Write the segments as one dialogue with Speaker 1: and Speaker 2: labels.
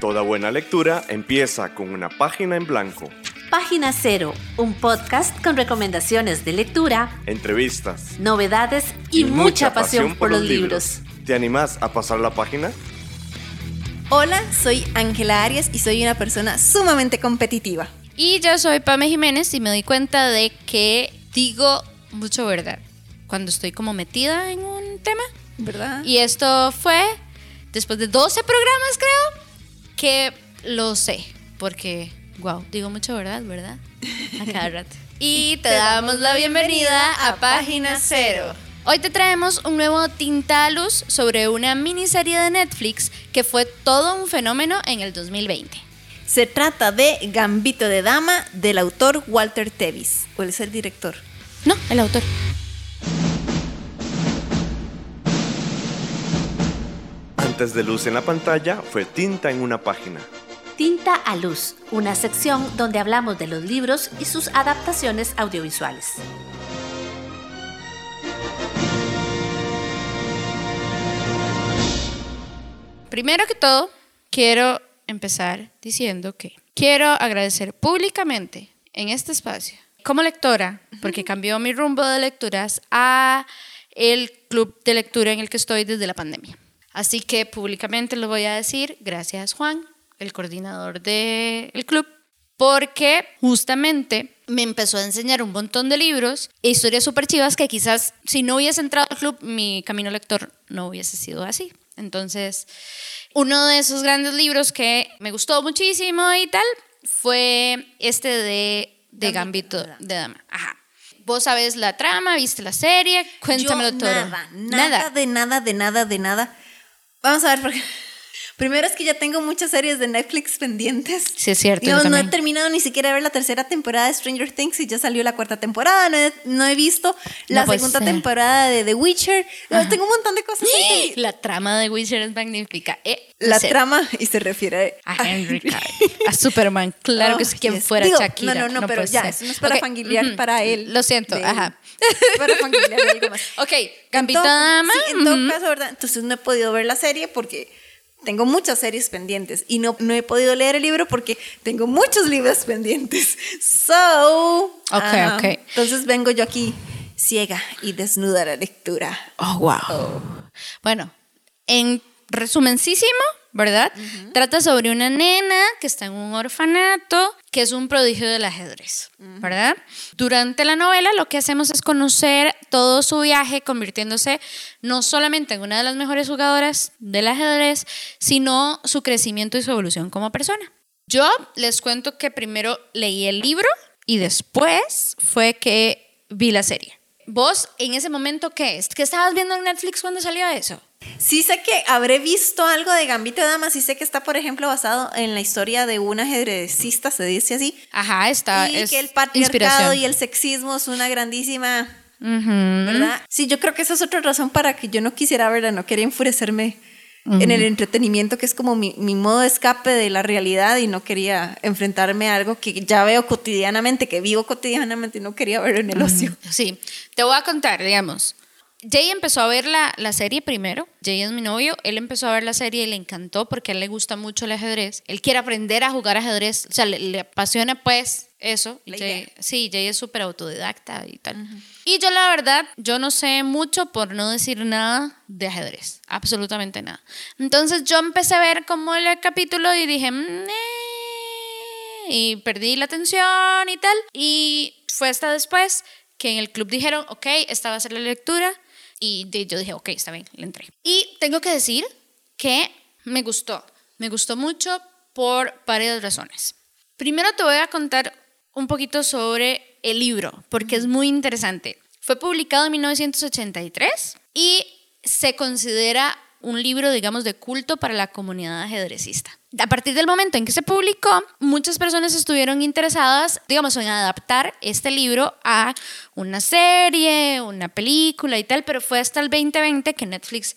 Speaker 1: Toda buena lectura empieza con una página en blanco.
Speaker 2: Página Cero, un podcast con recomendaciones de lectura,
Speaker 1: entrevistas,
Speaker 2: novedades y, mucha, pasión, por los libros.
Speaker 1: ¿Te animás a pasar la página?
Speaker 3: Hola, soy Ángela Arias y soy una persona sumamente competitiva.
Speaker 4: Y yo soy Pame Jiménez y me doy cuenta de que digo mucho verdad cuando estoy como metida en un tema.
Speaker 3: ¿Verdad?
Speaker 4: Y esto fue después de 12 programas, creo, que lo sé. Porque, wow, digo mucho verdad, ¿verdad? A cada rato. Y te damos la bienvenida a Página Cero. Hoy te traemos un nuevo Tintalus sobre una miniserie de Netflix que fue todo un fenómeno en el 2020.
Speaker 3: Se trata de Gambito de Dama del autor Walter Tevis, o el ser director.
Speaker 4: No, el autor.
Speaker 1: Antes de luz en la pantalla fue tinta en una página.
Speaker 2: Tinta a Luz, una sección donde hablamos de los libros y sus adaptaciones audiovisuales.
Speaker 4: Primero que todo, quiero empezar diciendo que quiero agradecer públicamente en este espacio, como lectora, porque cambió mi rumbo de lecturas, a el club de lectura en el que estoy desde la pandemia. Así que públicamente lo voy a decir, gracias Juan, el coordinador del club, porque justamente me empezó a enseñar un montón de libros e historias súper chivas que quizás si no hubiese entrado al club, mi camino lector no hubiese sido así. Entonces, uno de esos grandes libros que me gustó muchísimo y tal fue este de, de Gambito de Dama. Ajá. Vos sabes la trama, viste la serie, cuéntamelo
Speaker 3: Yo
Speaker 4: todo.
Speaker 3: Nada, nada, de nada, de nada, de nada. Vamos a ver, porque primero es que ya tengo muchas series de Netflix pendientes.
Speaker 4: Sí, es cierto. yo
Speaker 3: Digamos, no he terminado ni siquiera de ver la tercera temporada de Stranger Things y ya salió la cuarta temporada. No he, no he visto la
Speaker 4: No puede
Speaker 3: segunda
Speaker 4: ser.
Speaker 3: temporada de The Witcher. No, tengo un montón de cosas. que-
Speaker 4: La trama de Witcher es magnífica. Eh,
Speaker 3: La
Speaker 4: sí.
Speaker 3: trama, y se refiere
Speaker 4: A Henry Cavill, a Superman, claro que es quien
Speaker 3: yes.
Speaker 4: fuera
Speaker 3: Digo,
Speaker 4: Shakira.
Speaker 3: No, no, no, pero
Speaker 4: puede
Speaker 3: ya, eso no es para
Speaker 4: Ok,
Speaker 3: fangirlear
Speaker 4: ujú,
Speaker 3: para él.
Speaker 4: Lo siento,
Speaker 3: de-
Speaker 4: ajá.
Speaker 3: para fangirlear de algo más.
Speaker 4: Ok, Gambito Dama.
Speaker 3: Sí, en todo caso, ¿verdad? Entonces no he podido ver la serie porque tengo muchas series pendientes y no, no he podido leer el libro porque tengo muchos libros pendientes. So.
Speaker 4: Ok.
Speaker 3: Entonces vengo yo aquí ciega y desnuda la lectura.
Speaker 4: Oh, wow. Bueno, en resumencísimo, ¿verdad? Trata sobre una nena que está en un orfanato, que es un prodigio del ajedrez, ¿verdad? Durante la novela lo que hacemos es conocer todo su viaje, convirtiéndose no solamente en una de las mejores jugadoras del ajedrez, sino su crecimiento y su evolución como persona. Yo les cuento que primero leí el libro y después fue que vi la serie. ¿Vos en ese momento qué es? ¿Qué estabas viendo en Netflix cuando salió eso?
Speaker 3: Sí sé que habré visto algo de Gambito de Dama, sí sé que está, por ejemplo, basado en la historia de un ajedrecista, se dice así.
Speaker 4: Ajá, está.
Speaker 3: y
Speaker 4: es
Speaker 3: que el patriarcado y el sexismo es una grandísima
Speaker 4: Ujú.
Speaker 3: ¿verdad? Sí, yo creo que esa es otra razón para que yo no quisiera verla, no quería enfurecerme en el entretenimiento, que es como mi, mi modo de escape de la realidad y no quería enfrentarme a algo que ya veo cotidianamente, que vivo cotidianamente y no quería ver en el ocio.
Speaker 4: Sí, te voy a contar, digamos. Jay empezó a ver la, la serie primero. Jay es mi novio. Él empezó a ver la serie y le encantó porque a él le gusta mucho el ajedrez. Él quiere aprender a jugar ajedrez. O sea, le, le apasiona pues eso. Y Jay- sí, Jay es súper autodidacta y tal. Y yo la verdad, yo no sé mucho por no decir nada de ajedrez. Absolutamente nada. Entonces yo empecé a ver como el capítulo y dije, "Mm, eh", y perdí la atención y tal. Y fue hasta después que en el club dijeron, ok, esta va a ser la lectura. Y yo dije, ok, está bien, le entré. Y tengo que decir que me gustó. Me gustó mucho por varias razones. Primero te voy a contar un poquito sobre el libro, porque es muy interesante. Fue publicado en 1983 y se considera un libro, digamos, de culto para la comunidad ajedrecista. A partir del momento en que se publicó, muchas personas estuvieron interesadas, digamos, en adaptar este libro a una serie, una película y tal, pero fue hasta el 2020 que Netflix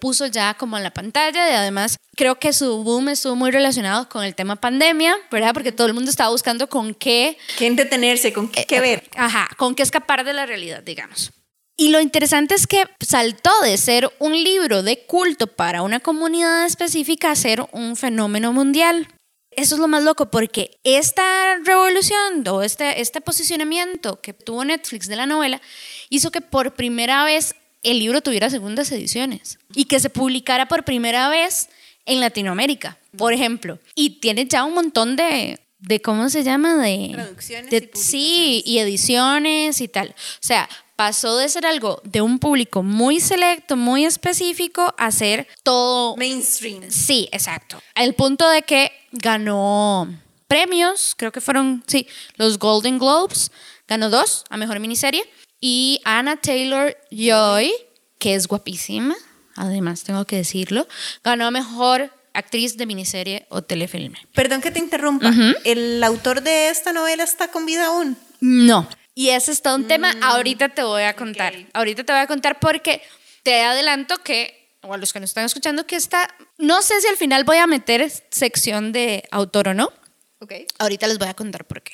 Speaker 4: puso ya como en la pantalla y además creo que su boom estuvo muy relacionado con el tema pandemia, ¿verdad? Porque todo el mundo estaba buscando con qué,
Speaker 3: ¿Qué entretenerse? ¿Con qué, qué ver?
Speaker 4: ajá, con qué escapar de la realidad, digamos. Y lo interesante es que saltó de ser un libro de culto para una comunidad específica a ser un fenómeno mundial. Eso es lo más loco porque esta revolución o este, este posicionamiento que tuvo Netflix de la novela hizo que por primera vez el libro tuviera segundas ediciones y que se publicara por primera vez en Latinoamérica, por ejemplo. Y tiene ya un montón de, de ¿cómo se llama? De
Speaker 3: Traducciones
Speaker 4: de-
Speaker 3: y
Speaker 4: sí, y ediciones y tal. O sea, pasó de ser algo de un público muy selecto, muy específico, a ser todo
Speaker 3: Mainstream.
Speaker 4: Sí, exacto. El punto de que ganó premios, creo que fueron, sí, los Golden Globes, ganó dos a Mejor Miniserie, y Anna Taylor Joy, que es guapísima, además tengo que decirlo, ganó a Mejor Actriz de Miniserie o Telefilme.
Speaker 3: Perdón que te interrumpa. ¿El autor de esta novela está con vida aún?
Speaker 4: No. Y ese es todo un tema, ahorita te voy a contar. Ahorita te voy a contar porque te adelanto que, o a los que nos están escuchando, que está, no sé si al final voy a meter sección de autor o no.
Speaker 3: Ok.
Speaker 4: Ahorita les voy a contar por qué.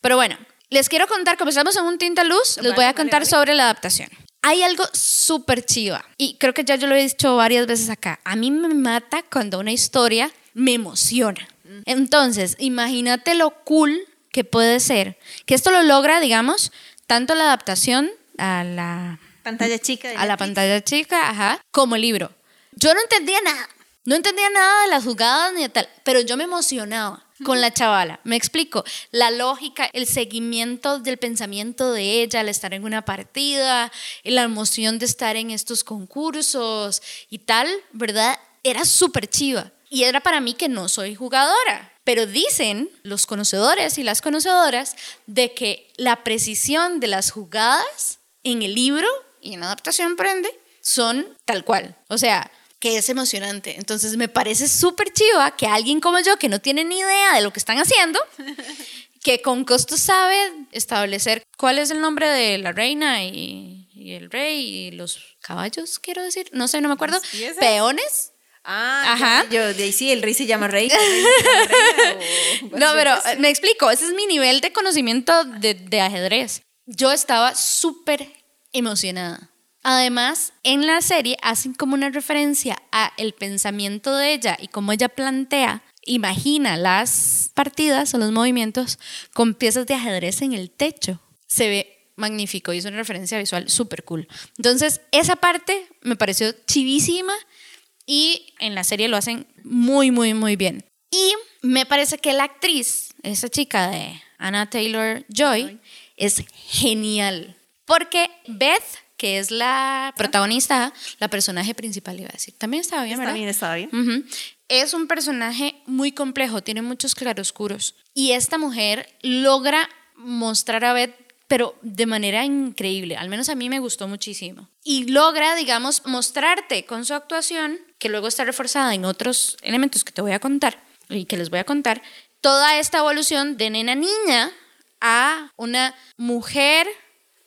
Speaker 4: Pero bueno, les quiero contar, como estamos en un tinta luz, les voy a
Speaker 3: vale,
Speaker 4: contar
Speaker 3: vale.
Speaker 4: sobre la adaptación. Hay algo súper chiva y creo que ya yo lo he dicho varias veces acá. A mí me mata cuando una historia me emociona. Entonces, imagínate lo cool que puede ser. Que esto lo logra, digamos, tanto la adaptación a la
Speaker 3: Pantalla chica.
Speaker 4: a la pantalla chica, ajá, como el libro. Yo no entendía nada, no entendía nada de las jugadas ni de tal, pero yo me emocionaba con la chavala. Me explico, la lógica, el seguimiento del pensamiento de ella al estar en una partida, la emoción de estar en estos concursos y tal, ¿verdad? Era súper chiva. Y era para mí que no soy jugadora. Pero dicen los conocedores y las conocedoras de que la precisión de las jugadas en el libro y en la adaptación, por ende, son tal cual. O sea, que es emocionante. Entonces me parece súper chiva que alguien como yo, que no tiene ni idea de lo que están haciendo, que con costo sabe establecer cuál es el nombre de la reina y, y el rey y los caballos, quiero decir, no sé, no me acuerdo, peones.
Speaker 3: Ah,
Speaker 4: Ajá.
Speaker 3: yo de ahí sí, el rey se llama rey. o-
Speaker 4: No, pero me explico, ese es mi nivel de conocimiento de, de ajedrez. Yo estaba súper emocionada. Además, en la serie hacen como una referencia a el pensamiento de ella y cómo ella plantea, imagina las partidas o los movimientos con piezas de ajedrez en el techo. Se ve magnífico y es una referencia visual súper cool. Entonces, esa parte me pareció chivísima y en la serie lo hacen muy, muy, muy bien. Y me parece que la actriz, esa chica de Anna Taylor Joy, es genial. Porque Beth, que es la protagonista, la personaje principal, iba a decir, también estaba bien, ¿verdad?
Speaker 3: bien, está bien.
Speaker 4: Es un personaje muy complejo, tiene muchos claroscuros. Y esta mujer logra mostrar a Beth, pero de manera increíble. Al menos a mí me gustó muchísimo. Y logra, digamos, mostrarte con su actuación, que luego está reforzada en otros elementos que te voy a contar y que les voy a contar, toda esta evolución de nena niña a una mujer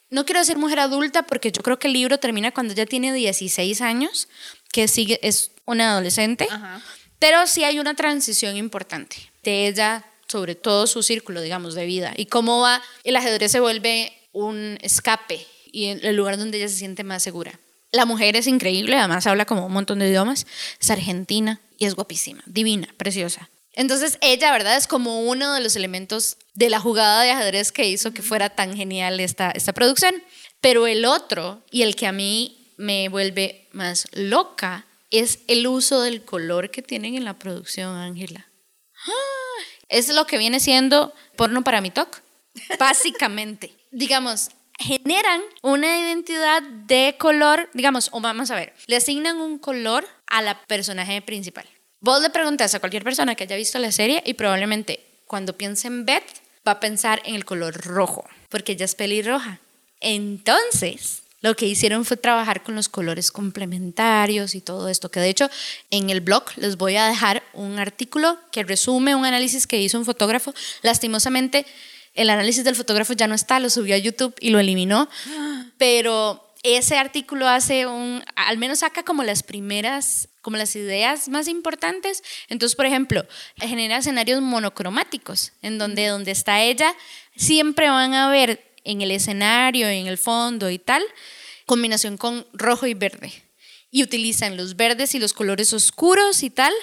Speaker 4: no quiero decir mujer adulta porque yo creo que el libro termina cuando ella tiene 16 años, que sigue, es una adolescente,
Speaker 3: Ajá.
Speaker 4: pero sí hay una transición importante de ella sobre todo su círculo, digamos, de vida y cómo va, el ajedrez se vuelve un escape y el lugar donde ella se siente más segura. La mujer es increíble, además habla como un montón de idiomas, es argentina y es guapísima, divina, preciosa. Entonces ella, ¿verdad? Es como uno de los elementos de la jugada de ajedrez que hizo que fuera tan genial esta, esta producción. Pero el otro, y el que a mí me vuelve más loca, es el uso del color que tienen en la producción, Ángela. Es lo que viene siendo porno para mi TOC, básicamente. digamos, generan una identidad de color, digamos, o vamos a ver, le asignan un color a la personaje principal. Vos le preguntas a cualquier persona que haya visto la serie y probablemente cuando piense en Beth va a pensar en el color rojo, porque ella es pelirroja. Entonces, lo que hicieron fue trabajar con los colores complementarios y todo esto, que de hecho en el blog les voy a dejar un artículo que resume un análisis que hizo un fotógrafo. Lastimosamente, el análisis del fotógrafo ya no está, lo subió a YouTube y lo eliminó, pero ese artículo hace un, al menos saca como las primeras, como las ideas más importantes. Entonces, por ejemplo, genera escenarios monocromáticos, en donde donde está ella, siempre van a ver en el escenario, en el fondo y tal, combinación con rojo y verde. Y utilizan los verdes y los colores oscuros y tal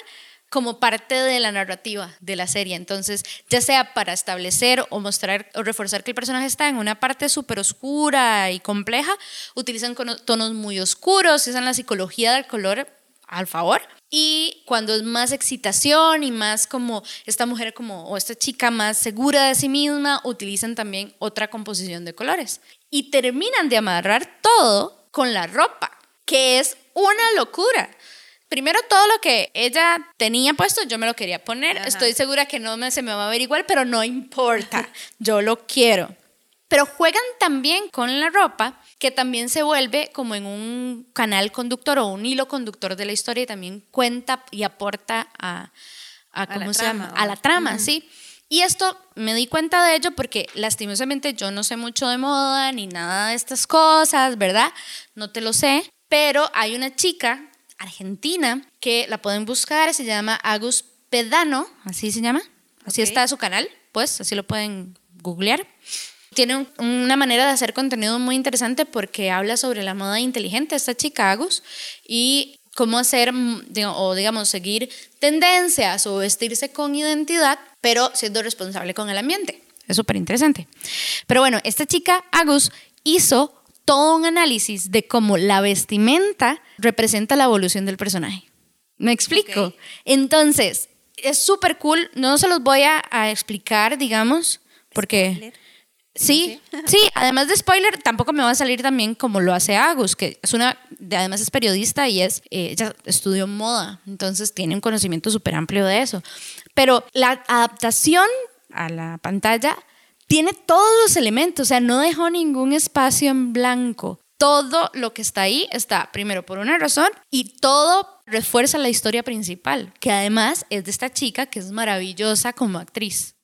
Speaker 4: como parte de la narrativa de la serie. Entonces, ya sea para establecer o mostrar o reforzar que el personaje está en una parte súper oscura y compleja, utilizan tonos muy oscuros, usan la psicología del color al favor. Y cuando es más excitación y más como esta mujer como o esta chica más segura de sí misma, utilizan también otra composición de colores. Y terminan de amarrar todo con la ropa, que es una locura primero todo lo que ella tenía puesto, yo me lo quería poner. Estoy segura que no me, se me va a ver igual, pero no importa. yo lo quiero. Pero juegan también con la ropa, que también se vuelve como en un canal conductor o un hilo conductor de la historia y también cuenta y aporta a, ¿cómo se llama? A la trama, sí. Y esto me di cuenta de ello porque lastimosamente yo no sé mucho de moda ni nada de estas cosas, ¿verdad? No te lo sé, pero hay una chica argentina, que la pueden buscar, se llama Agus Pedano, así se llama, así está su canal, pues así lo pueden googlear. Tiene una manera de hacer contenido muy interesante porque habla sobre la moda inteligente, esta chica Agus, y cómo hacer, o digamos, seguir tendencias o vestirse con identidad, pero siendo responsable con el ambiente. Es súper interesante. Pero bueno, esta chica Agus hizo todo un análisis de cómo la vestimenta representa la evolución del personaje. ¿Me explico? Entonces, es súper cool. No se los voy a, explicar, digamos, porque... Sí, sí, además de spoiler, tampoco me va a salir también como lo hace Agus, que es una, además es periodista y es, eh, ella estudió moda, entonces tiene un conocimiento súper amplio de eso. Pero la adaptación a la pantalla tiene todos los elementos, o sea, no dejó ningún espacio en blanco. Todo lo que está ahí está primero por una razón y todo refuerza la historia principal, que además es de esta chica que es maravillosa como actriz.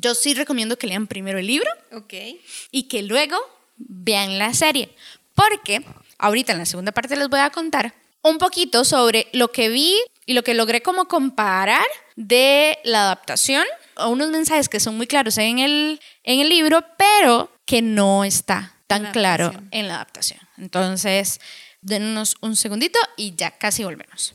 Speaker 4: Yo sí recomiendo que lean primero el libro
Speaker 3: okay.
Speaker 4: y que luego vean la serie, porque ahorita en la segunda parte les voy a contar un poquito sobre lo que vi y lo que logré como comparar de la adaptación unos mensajes que son muy claros en el, en el libro, pero que no está tan claro en la adaptación. Entonces, denos un segundito y ya casi volvemos.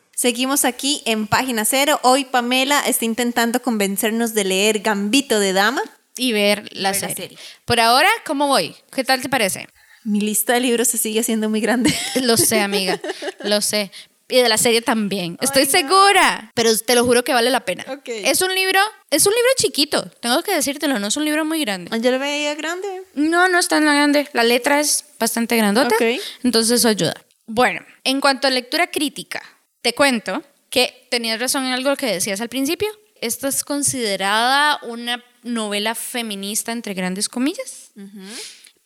Speaker 3: Seguimos aquí en página cero. Hoy Pamela está intentando convencernos de leer Gambito de Dama.
Speaker 4: Y ver, la, serie. Por ahora, ¿cómo voy? ¿Qué tal te parece?
Speaker 3: Mi lista de libros se sigue haciendo muy grande.
Speaker 4: Lo sé, amiga, lo sé y de la serie también. Estoy segura, pero te lo juro que vale la pena. Es un libro, es un libro chiquito, tengo que decírtelo, no es un libro muy grande.
Speaker 3: ¿Yo lo veía grande?
Speaker 4: No, no es tan grande. La letra es bastante grandota, entonces eso ayuda. Bueno, en cuanto a lectura crítica, te cuento que tenías razón en algo que decías al principio. Esta es considerada una novela feminista, entre grandes comillas.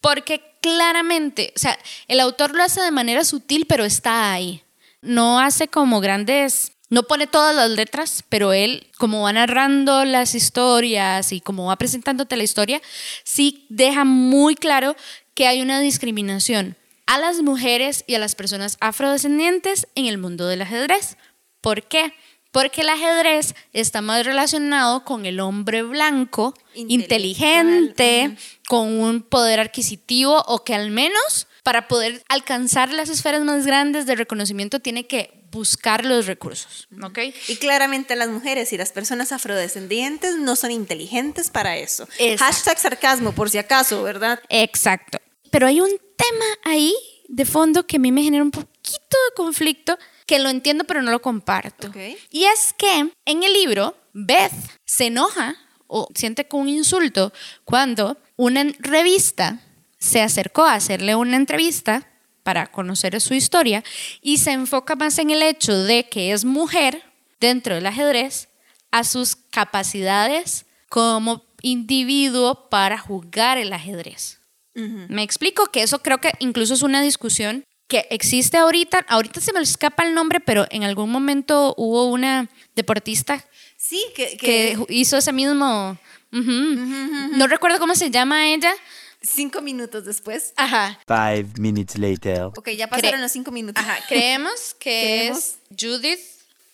Speaker 4: Porque claramente, o sea, el autor lo hace de manera sutil, pero está ahí no hace como grandes, no pone todas las letras, pero él, como va narrando las historias y como va presentándote la historia, sí deja muy claro que hay una discriminación a las mujeres y a las personas afrodescendientes en el mundo del ajedrez. ¿Por qué? Porque el ajedrez está más relacionado con el hombre blanco, inteligente, con un poder adquisitivo o que al menos para poder alcanzar las esferas más grandes de reconocimiento tiene que buscar los recursos, ¿ok?
Speaker 3: Y claramente las mujeres y las personas afrodescendientes no son inteligentes para eso. Hashtag sarcasmo, por si acaso, ¿verdad?
Speaker 4: Exacto. Pero hay un tema ahí de fondo que a mí me genera un poquito de conflicto que lo entiendo pero no lo comparto. Y es que en el libro Beth se enoja o siente como un insulto cuando una revista se acercó a hacerle una entrevista para conocer su historia y se enfoca más en el hecho de que es mujer dentro del ajedrez a sus capacidades como individuo para jugar el ajedrez. Me explico que eso creo que incluso es una discusión que existe ahorita. Ahorita se me escapa el nombre, pero en algún momento hubo una deportista
Speaker 3: Sí, que,
Speaker 4: que
Speaker 3: que
Speaker 4: hizo ese mismo... No recuerdo cómo se llama ella.
Speaker 3: cinco minutos después.
Speaker 4: Ajá.
Speaker 5: Five minutes later.
Speaker 3: Ok, ya pasaron
Speaker 4: Cre-
Speaker 3: los cinco minutos.
Speaker 4: Ajá. Creemos que
Speaker 3: Creemos.
Speaker 4: es Judith.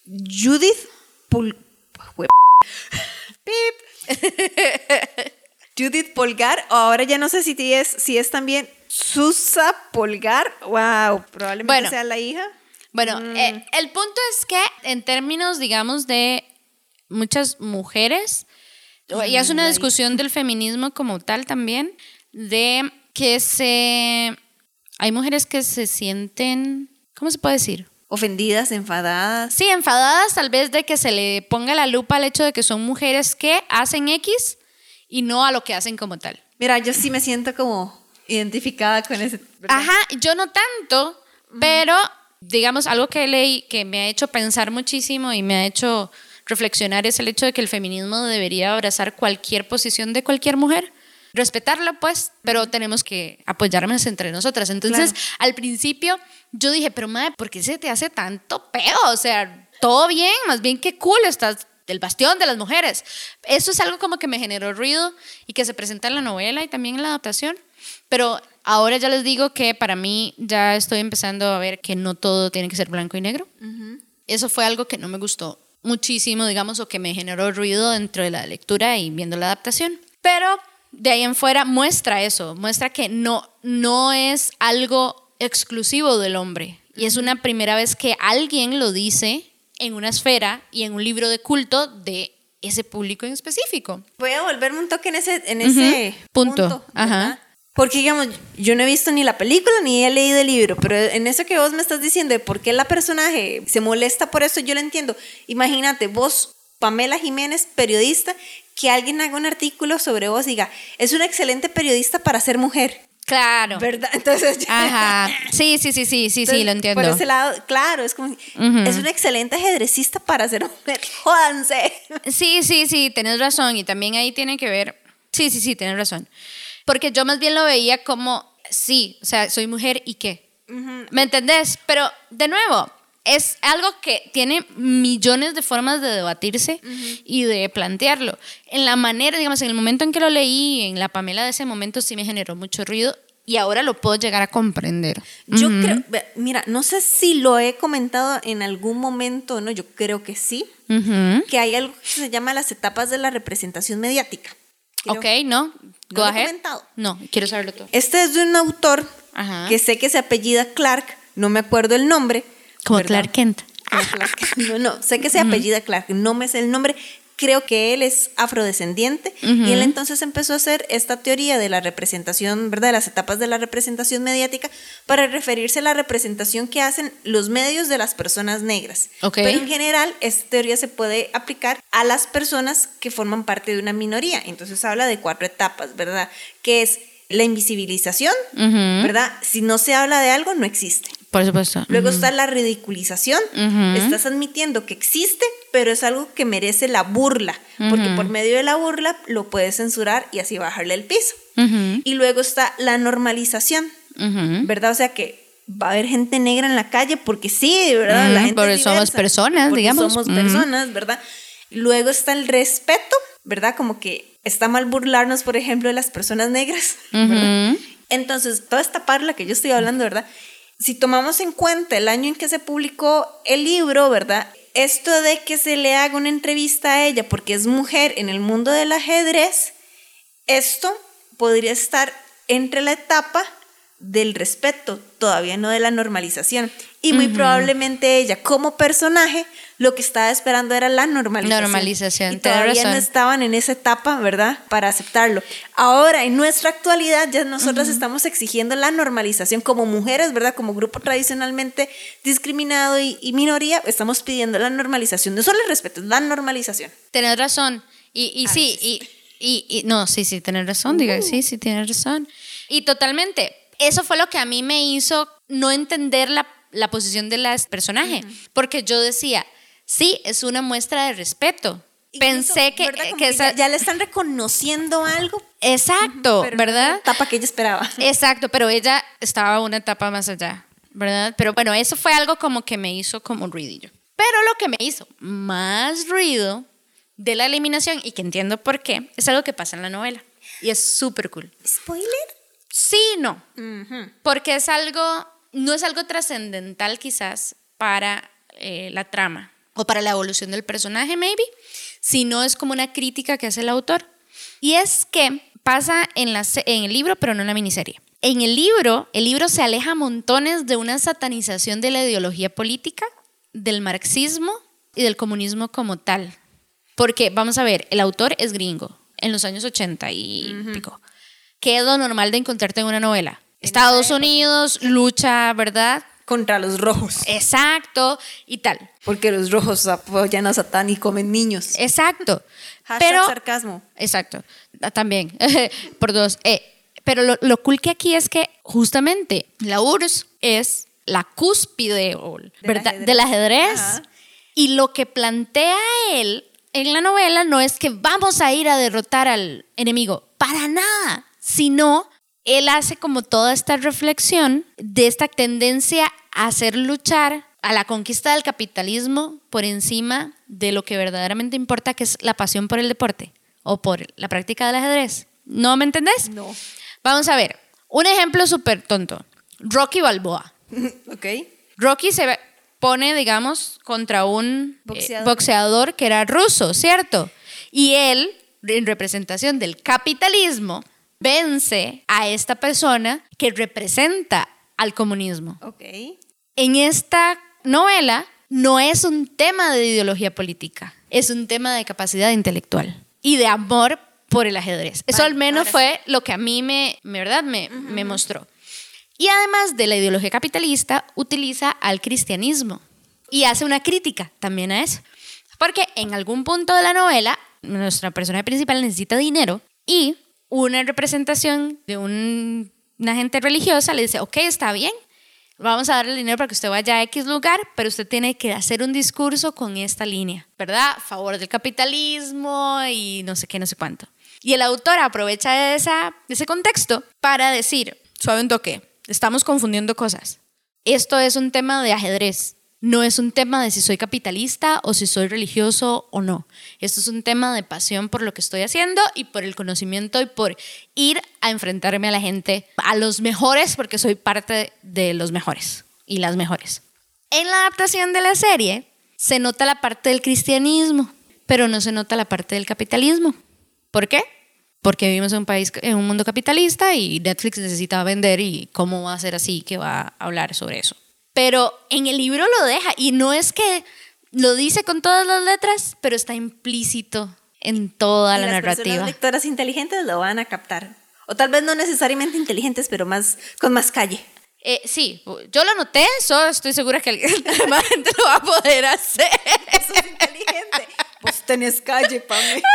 Speaker 3: Judith Pul... Pip. Judith Polgar, o ahora ya no sé si es, si es también Susa Polgar. Wow, probablemente
Speaker 4: Bueno.
Speaker 3: sea la hija.
Speaker 4: Bueno, eh, el punto es que en términos, digamos, de muchas mujeres, y es una discusión del feminismo como tal también, de que se... Hay mujeres que se sienten, ¿cómo se puede decir?
Speaker 3: Ofendidas, enfadadas.
Speaker 4: Sí, enfadadas tal vez de que se le ponga la lupa al hecho de que son mujeres que hacen X y no a lo que hacen como tal.
Speaker 3: Mira, yo sí me siento como identificada con ese. ¿verdad?
Speaker 4: Ajá, yo no tanto, pero digamos algo que leí que me ha hecho pensar muchísimo y me ha hecho reflexionar es el hecho de que el feminismo debería abrazar cualquier posición de cualquier mujer. Respetarla, pues, pero tenemos que apoyarnos entre nosotras. Entonces,
Speaker 3: Claro.
Speaker 4: al principio, yo dije, pero madre, ¿por qué se te hace tanto peo? O sea, todo bien, más bien qué cool, estás del bastión de las mujeres. Eso es algo como que me generó ruido y que se presenta en la novela y también en la adaptación. Pero ahora ya les digo que para mí ya estoy empezando a ver que no todo tiene que ser blanco y negro. Eso fue algo que no me gustó muchísimo, digamos, o que me generó ruido dentro de la lectura y viendo la adaptación. Pero de ahí en fuera muestra eso, muestra que no, no es algo exclusivo del hombre. Y es una primera vez que alguien lo dice en una esfera y en un libro de culto de ese público en específico.
Speaker 3: Voy a volverme un toque en ese, en ese
Speaker 4: Punto.
Speaker 3: punto.
Speaker 4: Ajá.
Speaker 3: Porque, digamos, yo no he visto ni la película ni he leído el libro, pero en eso que vos me estás diciendo de por qué la personaje se molesta por eso, yo lo entiendo. Imagínate, vos, Pamela Jiménez, periodista, que alguien haga un artículo sobre vos y diga, es una excelente periodista para ser mujer,
Speaker 4: Claro.
Speaker 3: ¿verdad? Entonces,
Speaker 4: Ajá. Sí, sí, sí, sí, sí, sí, lo entiendo.
Speaker 3: Por ese lado, claro, es como, es una excelente ajedrecista para ser mujer, jódanse.
Speaker 4: Sí, sí, sí, tienes razón. Y también ahí tiene que ver. Sí, sí, sí, tienes razón. Porque yo más bien lo veía como, sí, o sea, soy mujer y qué. ¿Me entendés? Pero, de nuevo, es algo que tiene millones de formas de debatirse y de plantearlo. En la manera, digamos, en el momento en que lo leí, en la Pamela de ese momento sí me generó mucho ruido y ahora lo puedo llegar a comprender.
Speaker 3: Yo creo, mira, no sé si lo he comentado en algún momento no, yo creo que sí, que hay algo que se llama las etapas de la representación mediática. Creo-
Speaker 4: Ok, ¿no? Go
Speaker 3: lo he
Speaker 4: ahead.
Speaker 3: comentado.
Speaker 4: No, quiero saberlo todo.
Speaker 3: Este es de un autor
Speaker 4: Ajá.
Speaker 3: que sé que se apellida Clark, no me acuerdo el nombre.
Speaker 4: Como
Speaker 3: ¿verdad?
Speaker 4: Clark Kent.
Speaker 3: No, no, sé que se apellida Clark, no me sé el nombre. Creo que él es afrodescendiente y él entonces empezó a hacer esta teoría de la representación, ¿verdad? De las etapas de la representación mediática para referirse a la representación que hacen los medios de las personas negras.
Speaker 4: Ok.
Speaker 3: Pero en general, esta teoría se puede aplicar a las personas que forman parte de una minoría. Entonces habla de cuatro etapas, ¿verdad? Que es la invisibilización. ¿verdad? Si no se habla de algo, no existe.
Speaker 4: Por supuesto.
Speaker 3: Luego está la ridiculización. Estás admitiendo que existe, pero es algo que merece la burla, porque por medio de la burla lo puedes censurar y así bajarle el piso. Y luego está la normalización. ¿verdad? O sea que va a haber gente negra en la calle porque sí, ¿verdad? la gente
Speaker 4: porque somos personas,
Speaker 3: porque
Speaker 4: digamos.
Speaker 3: Somos personas, ¿verdad? Luego está el respeto, ¿verdad? Como que está mal burlarnos, por ejemplo, de las personas negras. Entonces, toda esta parla que yo estoy hablando, ¿verdad? Si tomamos en cuenta el año en que se publicó el libro, ¿verdad? Esto de que se le haga una entrevista a ella porque es mujer en el mundo del ajedrez, esto podría estar entre la etapa del respeto, todavía no de la normalización. Y muy probablemente ella, como personaje, lo que estaba esperando era la normalización.
Speaker 4: Normalización,
Speaker 3: Y todavía no
Speaker 4: razón.
Speaker 3: estaban en esa etapa, ¿verdad? Para aceptarlo. Ahora, en nuestra actualidad, ya nosotras estamos exigiendo la normalización como mujeres, ¿verdad? Como grupo tradicionalmente discriminado y, y minoría, estamos pidiendo la normalización. No solo el respeto, es la normalización.
Speaker 4: Tenés razón. Y, y sí, y, y, y- no, sí, sí, tenés razón, diga, sí, sí, tienes razón. Y totalmente, eso fue lo que a mí me hizo no entender la, la posición de las personaje, porque yo decía, sí, es una muestra de respeto. Pensé que,
Speaker 3: ¿verdad? Como
Speaker 4: que
Speaker 3: que
Speaker 4: esa-
Speaker 3: ya, le están reconociendo algo,
Speaker 4: exacto,
Speaker 3: pero
Speaker 4: ¿verdad?
Speaker 3: etapa que ella esperaba.
Speaker 4: Exacto, pero ella estaba una etapa más allá, ¿verdad? Pero bueno, eso fue algo como que me hizo como un ruidillo. Pero lo que me hizo más ruido de la eliminación, y que entiendo por qué, es algo que pasa en la novela. Y es súper cool.
Speaker 3: ¿Spoiler?
Speaker 4: Sí, no. Porque es algo, no es algo trascendental quizás para eh, la trama o para la evolución del personaje, maybe, sino es como una crítica que hace el autor. Y es que pasa en, la, se- en el libro, pero no en la miniserie. En el libro, el libro se aleja montones de una satanización de la ideología política, del marxismo y del comunismo como tal. Porque, vamos a ver, el autor es gringo, en los años 80 y pico. ¿Qué es lo normal de encontrarte en una novela? Estados Unidos, lucha, ¿verdad?
Speaker 3: Contra los rojos.
Speaker 4: Exacto, y tal.
Speaker 3: Porque los rojos apoyan a Satán y comen niños.
Speaker 4: Exacto.
Speaker 3: Hashtag
Speaker 4: Pero,
Speaker 3: sarcasmo.
Speaker 4: exacto, Ah, también, por dos. Eh, pero lo, lo cool que aquí es que justamente la URSS es la cúspide o, ¿verdad?
Speaker 3: ajedrez.
Speaker 4: del ajedrez.
Speaker 3: Ajá.
Speaker 4: Y lo que plantea él en la novela no es que vamos a ir a derrotar al enemigo, para nada, sino él hace como toda esta reflexión de esta tendencia hacer luchar a la conquista del capitalismo por encima de lo que verdaderamente importa, que es la pasión por el deporte o por la práctica del ajedrez. ¿No me entendés?
Speaker 3: No.
Speaker 4: Vamos a ver, un ejemplo súper tonto. Rocky Balboa.
Speaker 3: ok.
Speaker 4: Rocky se pone, digamos, contra un eh,
Speaker 3: Boxeador.
Speaker 4: boxeador que era ruso, ¿cierto? Y él, en representación del capitalismo, vence a esta persona que representa al comunismo.
Speaker 3: Ok.
Speaker 4: En esta novela no es un tema de ideología política, es un tema de capacidad intelectual y de amor por el ajedrez. Eso
Speaker 3: Vale,
Speaker 4: al menos fue lo que a mí me, me, ¿verdad? me, me mostró. Y además de la ideología capitalista, utiliza al cristianismo y hace una crítica también a eso. Porque en algún punto de la novela, nuestra persona principal necesita dinero y una representación de un- una gente religiosa le dice, ok, está bien, vamos a darle dinero para que usted vaya a X lugar, pero usted tiene que hacer un discurso con esta línea, ¿verdad? Favor del capitalismo y no sé qué, no sé cuánto. Y el autor aprovecha esa, ese contexto para decir, suave un toque, estamos confundiendo cosas. Esto es un tema de ajedrez. No es un tema de si soy capitalista o si soy religioso o no. Esto es un tema de pasión por lo que estoy haciendo y por el conocimiento y por ir a enfrentarme a la gente, a los mejores, porque soy parte de los mejores y las mejores. En la adaptación de la serie se nota la parte del cristianismo, pero no se nota la parte del capitalismo. ¿Por qué? Porque vivimos en un país, en un mundo capitalista y Netflix necesita vender y cómo va a ser así que va a hablar sobre eso. Pero en el libro lo deja y no es que lo dice con todas las letras, pero está implícito en toda
Speaker 3: Y
Speaker 4: la
Speaker 3: las
Speaker 4: narrativa.
Speaker 3: personas lectoras inteligentes lo van a captar. O tal vez no necesariamente inteligentes, pero más con más calle.
Speaker 4: Eh, sí, yo lo noté, so estoy segura que alguien- más gente lo va a poder hacer.
Speaker 3: Eso es inteligente. Pues tenés calle, Pame.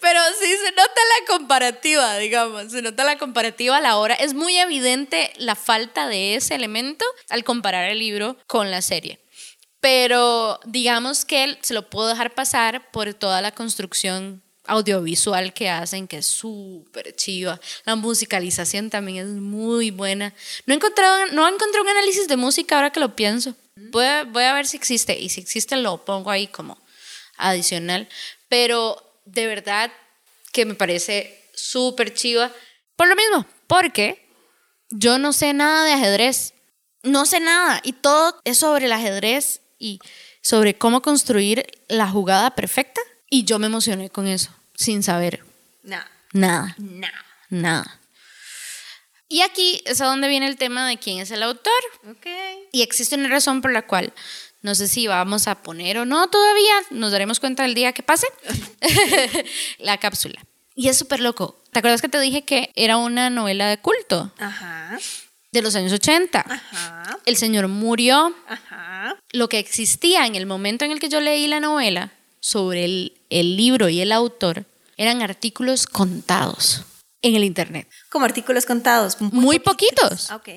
Speaker 4: Pero sí se nota la comparativa, digamos, se nota la comparativa a la hora. Es muy evidente la falta de ese elemento al comparar el libro con la serie. Pero digamos que se lo puedo dejar pasar por toda la construcción audiovisual que hacen, que es súper chiva. La musicalización también es muy buena. No he encontrado, no he encontrado un análisis de música ahora que lo pienso. Voy a, voy a ver si existe y si existe lo pongo ahí como adicional. Pero de verdad que me parece súper chiva. Por lo mismo, porque yo no sé nada de ajedrez. No sé nada. Y todo es sobre el ajedrez y sobre cómo construir la jugada perfecta. Y yo me emocioné con eso, sin saber
Speaker 3: No.
Speaker 4: nada.
Speaker 3: No.
Speaker 4: Nada. Y aquí es a donde viene el tema de quién es el autor.
Speaker 3: Ok.
Speaker 4: Y existe una razón por la cual no sé si vamos a poner o no todavía, nos daremos cuenta el día que pase, la cápsula. Y es súper loco. ¿Te acuerdas que te dije que era una novela de culto
Speaker 3: Ajá.
Speaker 4: de los años 80?
Speaker 3: Ajá.
Speaker 4: El señor murió.
Speaker 3: Ajá.
Speaker 4: Lo que existía en el momento en el que yo leí la novela sobre el, el libro y el autor eran artículos contados en el Internet.
Speaker 3: Como artículos contados.
Speaker 4: Muy poquitos.
Speaker 3: Ah, Ok.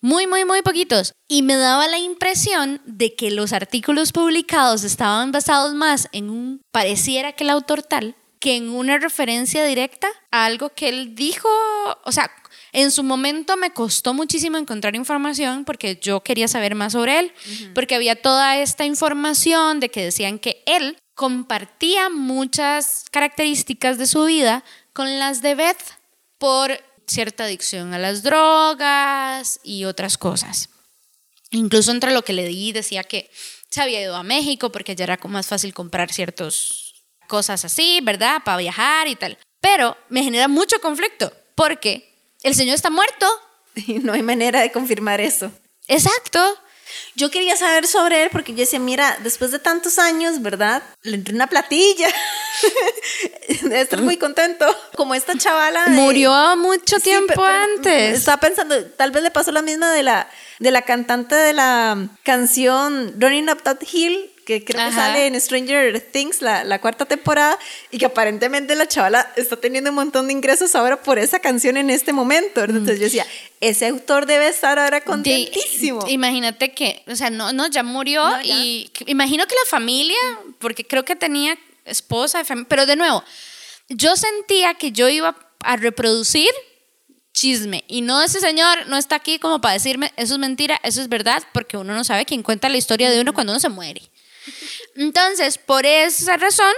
Speaker 4: Muy, muy, muy poquitos. Y me daba la impresión de que los artículos publicados estaban basados más en un, pareciera que el autor tal, que en una referencia directa a algo que él dijo, o sea, en su momento me costó muchísimo encontrar información porque yo quería saber más sobre él, porque había toda esta información de que decían que él compartía muchas características de su vida con las de Beth por cierta adicción a las drogas y otras cosas. Incluso entre lo que le di decía que se había ido a México porque ya era más fácil comprar ciertas cosas así, ¿verdad? Para viajar y tal. Pero me genera mucho conflicto porque el señor está muerto.
Speaker 3: Y no hay manera de confirmar eso.
Speaker 4: Exacto.
Speaker 3: Yo quería saber sobre él porque yo decía, mira, después de tantos años, ¿verdad? Le entró una platilla. Debe estar muy contento. Como esta chavala. de-
Speaker 4: Murió mucho
Speaker 3: Sí,
Speaker 4: tiempo
Speaker 3: pero- pero
Speaker 4: antes.
Speaker 3: Estaba pensando, tal vez le pasó la misma de la, de la cantante de la canción Running Up That Hill, que creo que
Speaker 4: Ajá.
Speaker 3: sale en Stranger Things, la, la cuarta temporada, y que aparentemente la chavala está teniendo un montón de ingresos ahora por esa canción en este momento. ¿verdad? Entonces yo decía, ese autor debe estar ahora contentísimo.
Speaker 4: De- imagínate que, o sea, no, no, ya murió
Speaker 3: No, ya.
Speaker 4: y que- imagino que la familia, porque creo que tenía esposa, pero de nuevo, yo sentía que yo iba a reproducir chisme y no ese señor no está aquí como para decirme eso es mentira, eso es verdad, porque uno no sabe quién cuenta la historia de uno cuando uno se muere. Entonces, por esa razón,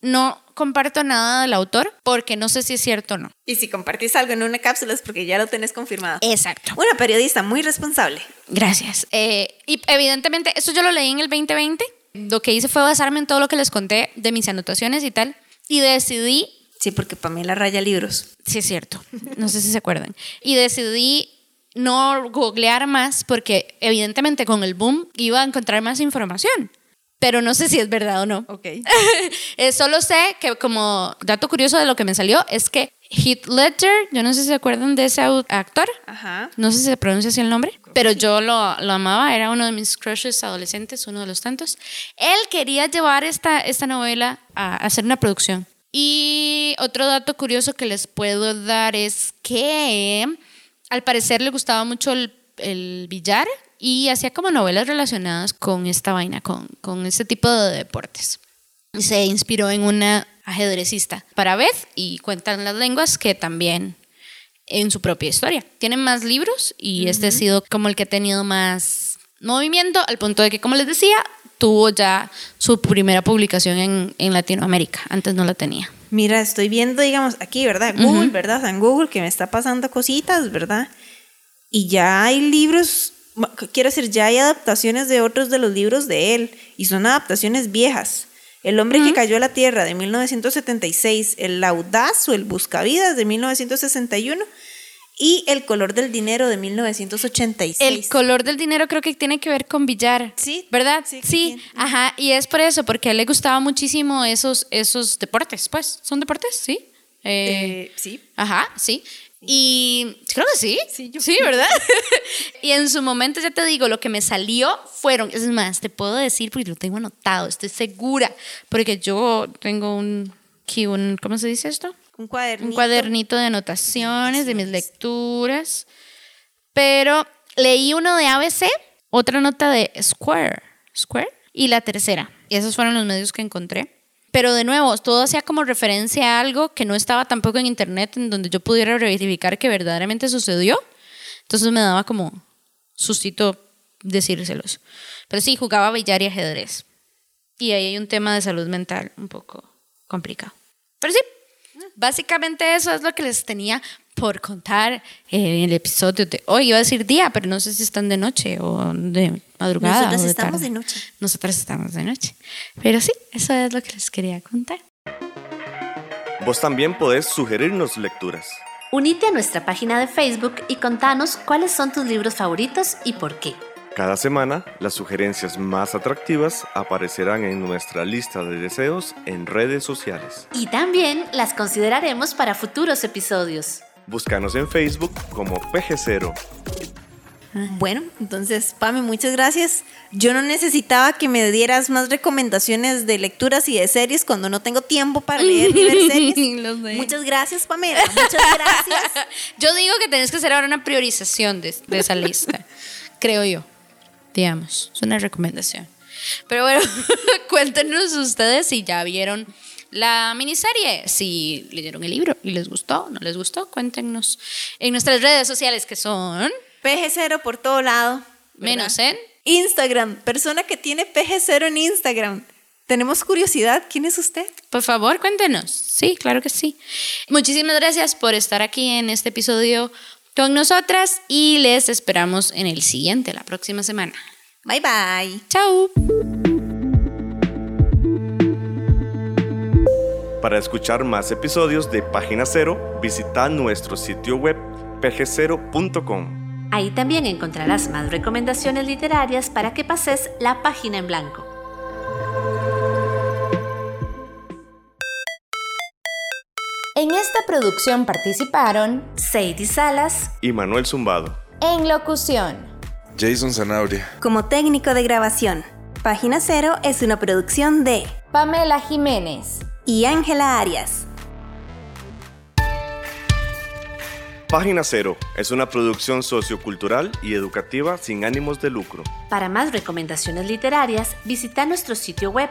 Speaker 4: no comparto nada del autor porque no sé si es cierto o no.
Speaker 3: Y si compartís algo en una cápsula es porque ya lo tenés confirmado.
Speaker 4: Exacto.
Speaker 3: Una periodista muy responsable.
Speaker 4: Gracias. Eh, y evidentemente, esto yo lo leí en el 2020. Lo que hice fue basarme en todo lo que les conté de mis anotaciones y tal. Y decidí,
Speaker 3: Sí, porque Pamela raya libros.
Speaker 4: sí es cierto, no sé si se acuerdan. Y decidí no googlear más porque evidentemente con el boom iba a encontrar más información. Pero no sé si es verdad o no.
Speaker 3: Ok.
Speaker 4: Eh, solo sé que como dato curioso de lo que me salió es que Heath Ledger, yo no sé si se acuerdan de ese actor,
Speaker 3: Ajá.
Speaker 4: no sé si se pronuncia así el nombre, pero yo lo, lo amaba, era uno de mis crushes adolescentes, uno de los tantos. Él quería llevar esta, esta novela a, a hacer una producción. Y otro dato curioso que les puedo dar es que al parecer le gustaba mucho el, el billar y hacía como novelas relacionadas con esta vaina, con, con este tipo de deportes. Se inspiró en una ajedrecista para Beth y cuentan las lenguas que también en su propia historia. Tienen más libros y este ha sido como el que ha tenido más movimiento, al punto de que, como les decía, tuvo ya su primera publicación en, en Latinoamérica. Antes no la tenía.
Speaker 3: Mira, estoy viendo, digamos, aquí, ¿verdad? Google, ¿verdad? O sea, en Google que me está pasando cositas, ¿verdad? Y ya hay libros, quiero decir, ya hay adaptaciones de otros de los libros de él, y son adaptaciones viejas. El hombre que cayó a la tierra de 1976, El audaz o El buscavidas de 1961 y El color del dinero de 1986.
Speaker 4: El color del dinero creo que tiene que ver con billar.
Speaker 3: Sí,
Speaker 4: ¿Verdad?
Speaker 3: sí,
Speaker 4: Sí,
Speaker 3: sí.
Speaker 4: ajá. Y es por eso, porque a él le gustaba muchísimo esos, esos deportes. Pues, ¿son deportes? Sí. Eh,
Speaker 3: Eh, sí.
Speaker 4: Ajá, sí. Y creo que sí.
Speaker 3: Sí, yo-
Speaker 4: sí ¿verdad? y en su momento, ya te digo, lo que me salió fueron, es más, te puedo decir porque lo tengo anotado, estoy segura, porque yo tengo un, un ¿cómo se dice esto?
Speaker 3: Un cuadernito.
Speaker 4: Un cuadernito de anotaciones de mis lecturas. Pero leí uno de ABC, otra nota de Square, Square y la tercera. Y esos fueron los medios que encontré. Pero de nuevo, todo hacía como referencia a algo que no estaba tampoco en internet en donde yo pudiera verificar que verdaderamente sucedió. Entonces me daba como sustito decírselos. Pero sí, jugaba billar y ajedrez. Y ahí hay un tema de salud mental un poco complicado. Pero sí, básicamente eso es lo que les tenía por contar eh, en el episodio de hoy. Iba a decir día, pero no sé si están de noche o de madrugada.
Speaker 3: Nosotras
Speaker 4: o de
Speaker 3: estamos
Speaker 4: tarde.
Speaker 3: de noche.
Speaker 4: Nosotras estamos de noche. Pero sí, eso es lo que les quería contar.
Speaker 1: Vos también podés sugerirnos lecturas.
Speaker 2: Unite a nuestra página de Facebook y contanos cuáles son tus libros favoritos y por qué.
Speaker 1: Cada semana, las sugerencias más atractivas aparecerán en nuestra lista de deseos en redes sociales.
Speaker 2: Y también las consideraremos para futuros episodios.
Speaker 1: Búscanos en Facebook como PG0.
Speaker 3: Bueno, entonces, Pame, muchas gracias. Yo no necesitaba que me dieras más recomendaciones de lecturas y de series cuando no tengo tiempo para leer ni ver series.
Speaker 4: Lo sé.
Speaker 3: Muchas gracias, Pamela. Muchas gracias.
Speaker 4: Yo digo que tenés que hacer ahora una priorización de, de esa lista, creo yo. Digamos, es una recomendación. Pero bueno, cuéntenos ustedes si ya vieron la miniserie, si leyeron el libro y les gustó, no les gustó, cuéntenos en nuestras redes sociales que son
Speaker 3: PG0 por todo lado. ¿verdad?
Speaker 4: menos en
Speaker 3: Instagram, persona que tiene PG0 en Instagram. Tenemos curiosidad, ¿quién es usted?
Speaker 4: Por favor, cuéntenos. Sí, claro que sí. Muchísimas gracias por estar aquí en este episodio con nosotras y les esperamos en el siguiente, la próxima semana.
Speaker 3: Bye bye.
Speaker 4: Chao.
Speaker 1: Para escuchar más episodios de Página Cero, visita nuestro sitio web pg0.com.
Speaker 2: Ahí también encontrarás más recomendaciones literarias para que pases la página en blanco.
Speaker 5: En esta producción participaron
Speaker 2: Sadie Salas,
Speaker 1: Y Manuel Zumbado.
Speaker 5: en locución
Speaker 6: Jason Zanabria.
Speaker 3: Como técnico de grabación, Página Cero es una producción de
Speaker 5: Pamela Jiménez.
Speaker 3: Y Ángela Arias.
Speaker 1: Página Cero es una producción sociocultural y educativa sin ánimos de lucro.
Speaker 2: Para más recomendaciones literarias, visita nuestro sitio web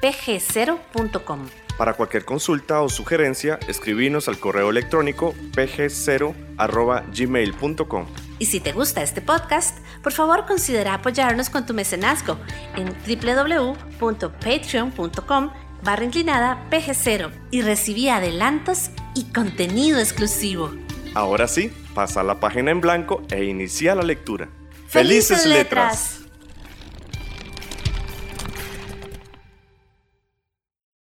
Speaker 2: pg0.com.
Speaker 1: Para cualquier consulta o sugerencia, escribinos al correo electrónico pg0.gmail.com.
Speaker 2: Y si te gusta este podcast, por favor considera apoyarnos con tu mecenazgo en www.patreon.com barra inclinada pg0 y recibí adelantos y contenido exclusivo.
Speaker 1: Ahora sí, pasa la página en blanco e inicia la lectura.
Speaker 2: ¡Felices letras!